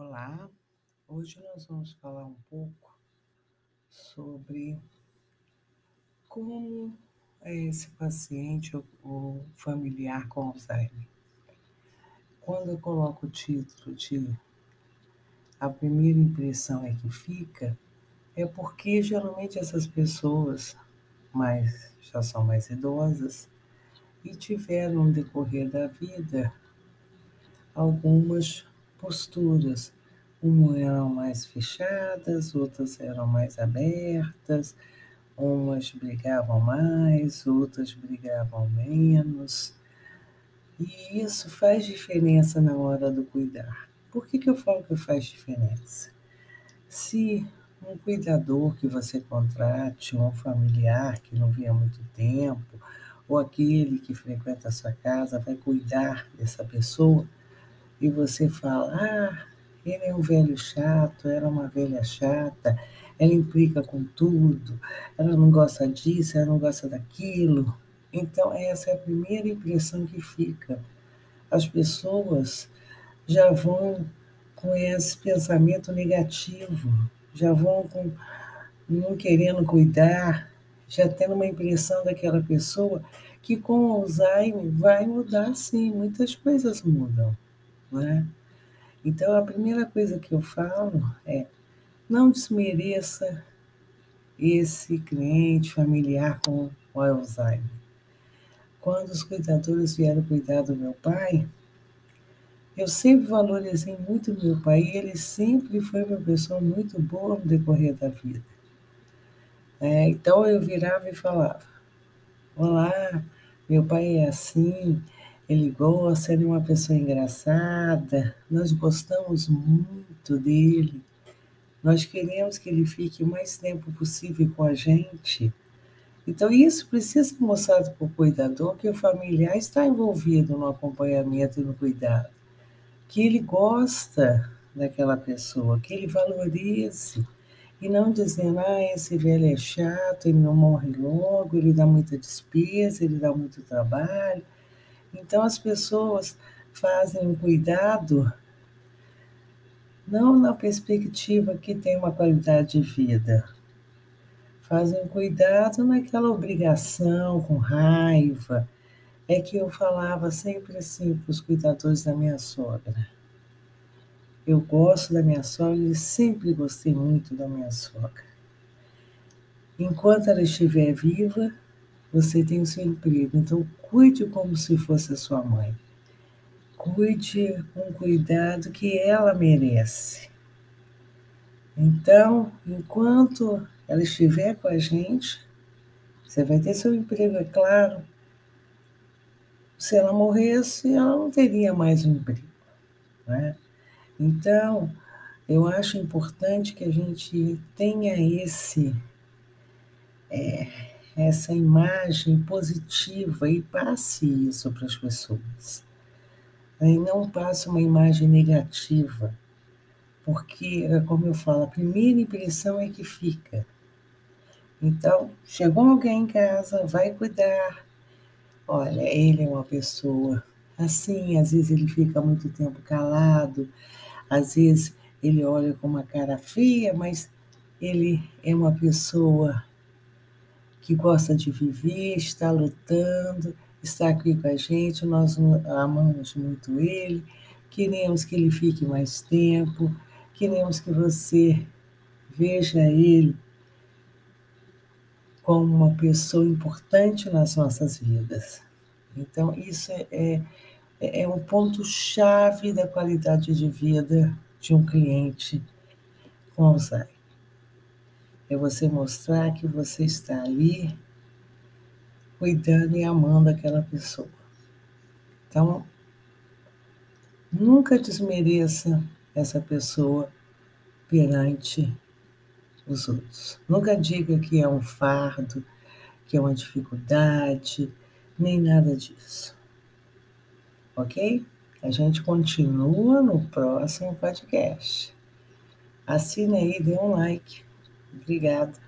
Olá, hoje nós vamos falar um pouco sobre como é esse paciente ou familiar com Alzheimer. Quando eu coloco o título de A primeira impressão é que fica, é porque geralmente essas pessoas mais, já são mais idosas e tiveram no decorrer da vida algumas posturas. Umas eram mais fechadas, outras eram mais abertas, umas brigavam mais, outras brigavam menos. E isso faz diferença na hora do cuidar. Por que, que eu falo que faz diferença? Se um cuidador que você contrate, um familiar que não via há muito tempo, ou aquele que frequenta a sua casa vai cuidar dessa pessoa, e você fala: ah, ele é um velho chato, ela é uma velha chata, ela implica com tudo, ela não gosta disso, ela não gosta daquilo. Então, essa é a primeira impressão que fica. As pessoas já vão com esse pensamento negativo, já vão com não querendo cuidar, já tendo uma impressão daquela pessoa que com o Alzheimer vai mudar sim, muitas coisas mudam. Né? Então, a primeira coisa que eu falo é: não desmereça esse cliente familiar com o Alzheimer. Quando os cuidadores vieram cuidar do meu pai, eu sempre valorizei muito meu pai e ele sempre foi uma pessoa muito boa no decorrer da vida. É, então eu virava e falava: Olá, meu pai é assim, ele gosta, ele é uma pessoa engraçada, nós gostamos muito dele, nós queremos que ele fique o mais tempo possível com a gente. Então, isso precisa ser mostrado para o cuidador que o familiar está envolvido no acompanhamento e no cuidado, que ele gosta daquela pessoa, que ele valorize. E não dizendo, ah, esse velho é chato, ele não morre logo, ele dá muita despesa, ele dá muito trabalho. Então as pessoas fazem um cuidado não na perspectiva que tem uma qualidade de vida. Fazem um cuidado naquela obrigação, com raiva. É que eu falava sempre assim para os cuidadores da minha sogra. Eu gosto da minha sogra e sempre gostei muito da minha sogra. Enquanto ela estiver viva, você tem o seu emprego. Então, cuide como se fosse a sua mãe. Cuide com cuidado que ela merece. Então, enquanto ela estiver com a gente, você vai ter seu emprego, é claro. Se ela morresse, ela não teria mais um emprego. Né? Então, eu acho importante que a gente tenha esse. É, essa imagem positiva e passe isso para as pessoas. E não passe uma imagem negativa, porque, é como eu falo, a primeira impressão é que fica. Então, chegou alguém em casa, vai cuidar. Olha, ele é uma pessoa assim, às vezes ele fica muito tempo calado, às vezes ele olha com uma cara feia, mas ele é uma pessoa que gosta de viver, está lutando, está aqui com a gente, nós amamos muito ele, queremos que ele fique mais tempo, queremos que você veja ele como uma pessoa importante nas nossas vidas. Então, isso é, é, é um ponto-chave da qualidade de vida de um cliente com Alzheimer é você mostrar que você está ali cuidando e amando aquela pessoa. Então, nunca desmereça essa pessoa perante os outros. Nunca diga que é um fardo, que é uma dificuldade, nem nada disso. Ok? A gente continua no próximo podcast. Assine aí, dê um like. Obrigada.